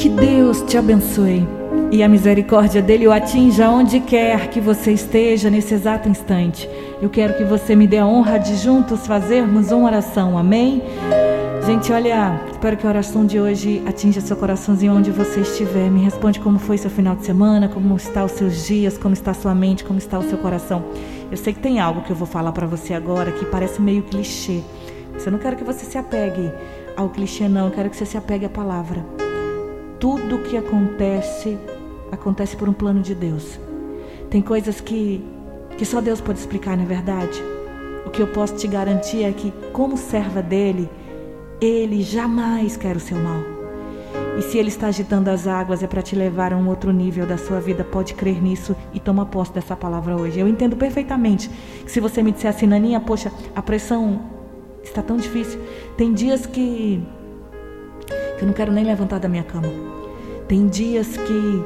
Que Deus te abençoe e a misericórdia dele o atinja onde quer que você esteja nesse exato instante. Eu quero que você me dê a honra de juntos fazermos uma oração. Amém? Gente, olha, espero que a oração de hoje atinja seu coraçãozinho onde você estiver. Me responde como foi seu final de semana, como está os seus dias, como está sua mente, como está o seu coração. Eu sei que tem algo que eu vou falar para você agora que parece meio clichê. Mas eu não quero que você se apegue ao clichê, não. Eu quero que você se apegue à palavra. Tudo que acontece, acontece por um plano de Deus. Tem coisas que, que só Deus pode explicar, não é verdade? O que eu posso te garantir é que, como serva dele, ele jamais quer o seu mal. E se ele está agitando as águas, é para te levar a um outro nível da sua vida. Pode crer nisso e toma posse dessa palavra hoje. Eu entendo perfeitamente que se você me disser assim, Naninha, poxa, a pressão está tão difícil. Tem dias que, que eu não quero nem levantar da minha cama. Tem dias que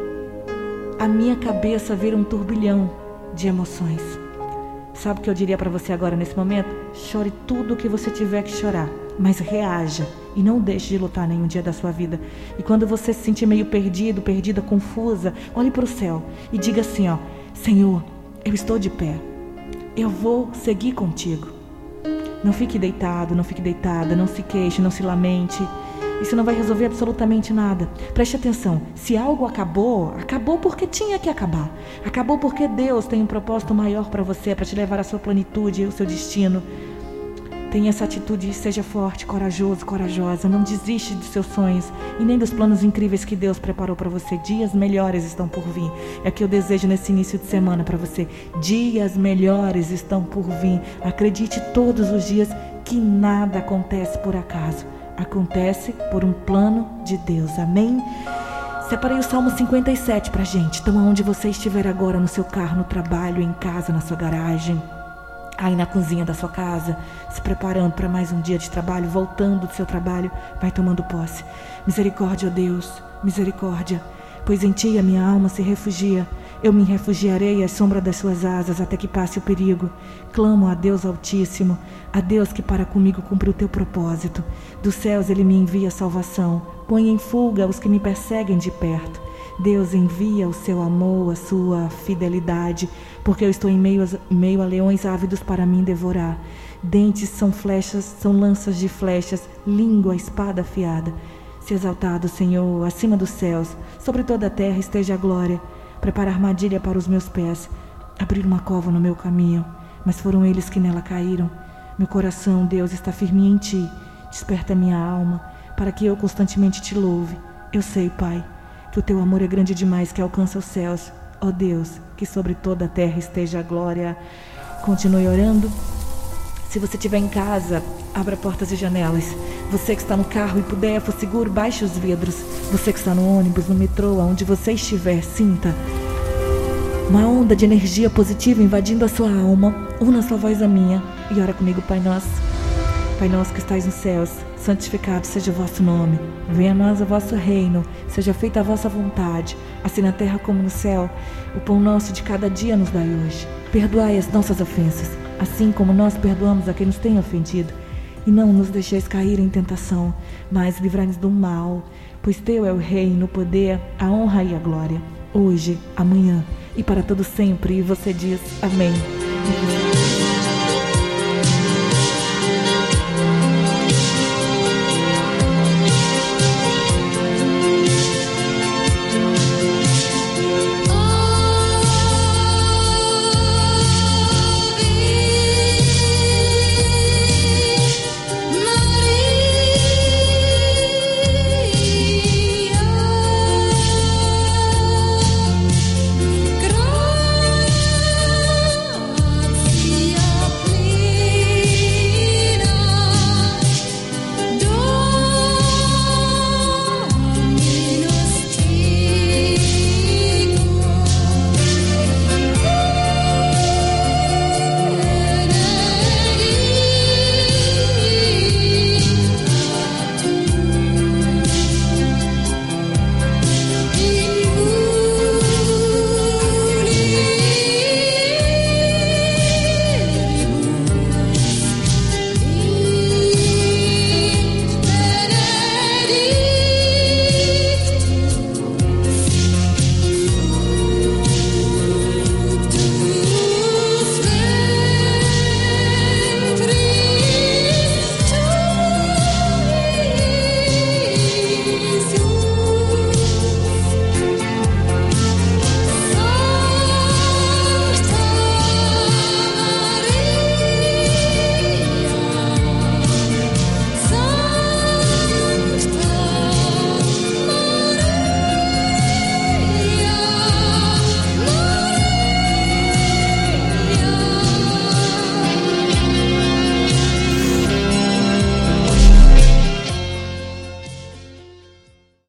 a minha cabeça vira um turbilhão de emoções. Sabe o que eu diria para você agora nesse momento? Chore tudo o que você tiver que chorar mas reaja e não deixe de lutar nenhum dia da sua vida. E quando você se sentir meio perdido, perdida, confusa, olhe para o céu e diga assim, ó: Senhor, eu estou de pé. Eu vou seguir contigo. Não fique deitado, não fique deitada, não se queixe, não se lamente. Isso não vai resolver absolutamente nada. Preste atenção: se algo acabou, acabou porque tinha que acabar. Acabou porque Deus tem um propósito maior para você, para te levar à sua plenitude ao seu destino. Tenha essa atitude, seja forte, corajoso, corajosa. Não desiste dos seus sonhos e nem dos planos incríveis que Deus preparou para você. Dias melhores estão por vir. É o que eu desejo nesse início de semana para você. Dias melhores estão por vir. Acredite todos os dias que nada acontece por acaso. Acontece por um plano de Deus. Amém? Separei o Salmo 57 para gente. Então, aonde você estiver agora, no seu carro, no trabalho, em casa, na sua garagem aí na cozinha da sua casa, se preparando para mais um dia de trabalho, voltando do seu trabalho, vai tomando posse. Misericórdia, Deus, misericórdia, pois em ti a minha alma se refugia. Eu me refugiarei à sombra das suas asas até que passe o perigo. Clamo a Deus Altíssimo, a Deus que para comigo cumpre o teu propósito. Dos céus ele me envia salvação. Põe em fuga os que me perseguem de perto. Deus envia o seu amor, a sua fidelidade, porque eu estou em meio a, meio a leões ávidos para mim devorar. Dentes são flechas, são lanças de flechas, língua, espada afiada. Se exaltado, Senhor, acima dos céus, sobre toda a terra esteja a glória. Prepara armadilha para os meus pés, abrir uma cova no meu caminho, mas foram eles que nela caíram. Meu coração, Deus, está firme em ti. Desperta minha alma, para que eu constantemente te louve. Eu sei, Pai, que o teu amor é grande demais que alcança os céus. Ó oh Deus, que sobre toda a terra esteja a glória. Continue orando. Se você estiver em casa, abra portas e janelas. Você que está no carro e puder, for seguro, baixe os vidros. Você que está no ônibus, no metrô, aonde você estiver, sinta uma onda de energia positiva invadindo a sua alma. Una sua voz à minha e ora comigo, Pai Nosso. Pai Nosso que estais nos céus santificado seja o vosso nome. Venha a nós o vosso reino, seja feita a vossa vontade, assim na terra como no céu. O pão nosso de cada dia nos dai hoje. Perdoai as nossas ofensas, assim como nós perdoamos a quem nos tem ofendido. E não nos deixeis cair em tentação, mas livrai-nos do mal, pois teu é o reino, o poder, a honra e a glória, hoje, amanhã e para todo sempre. E você diz amém.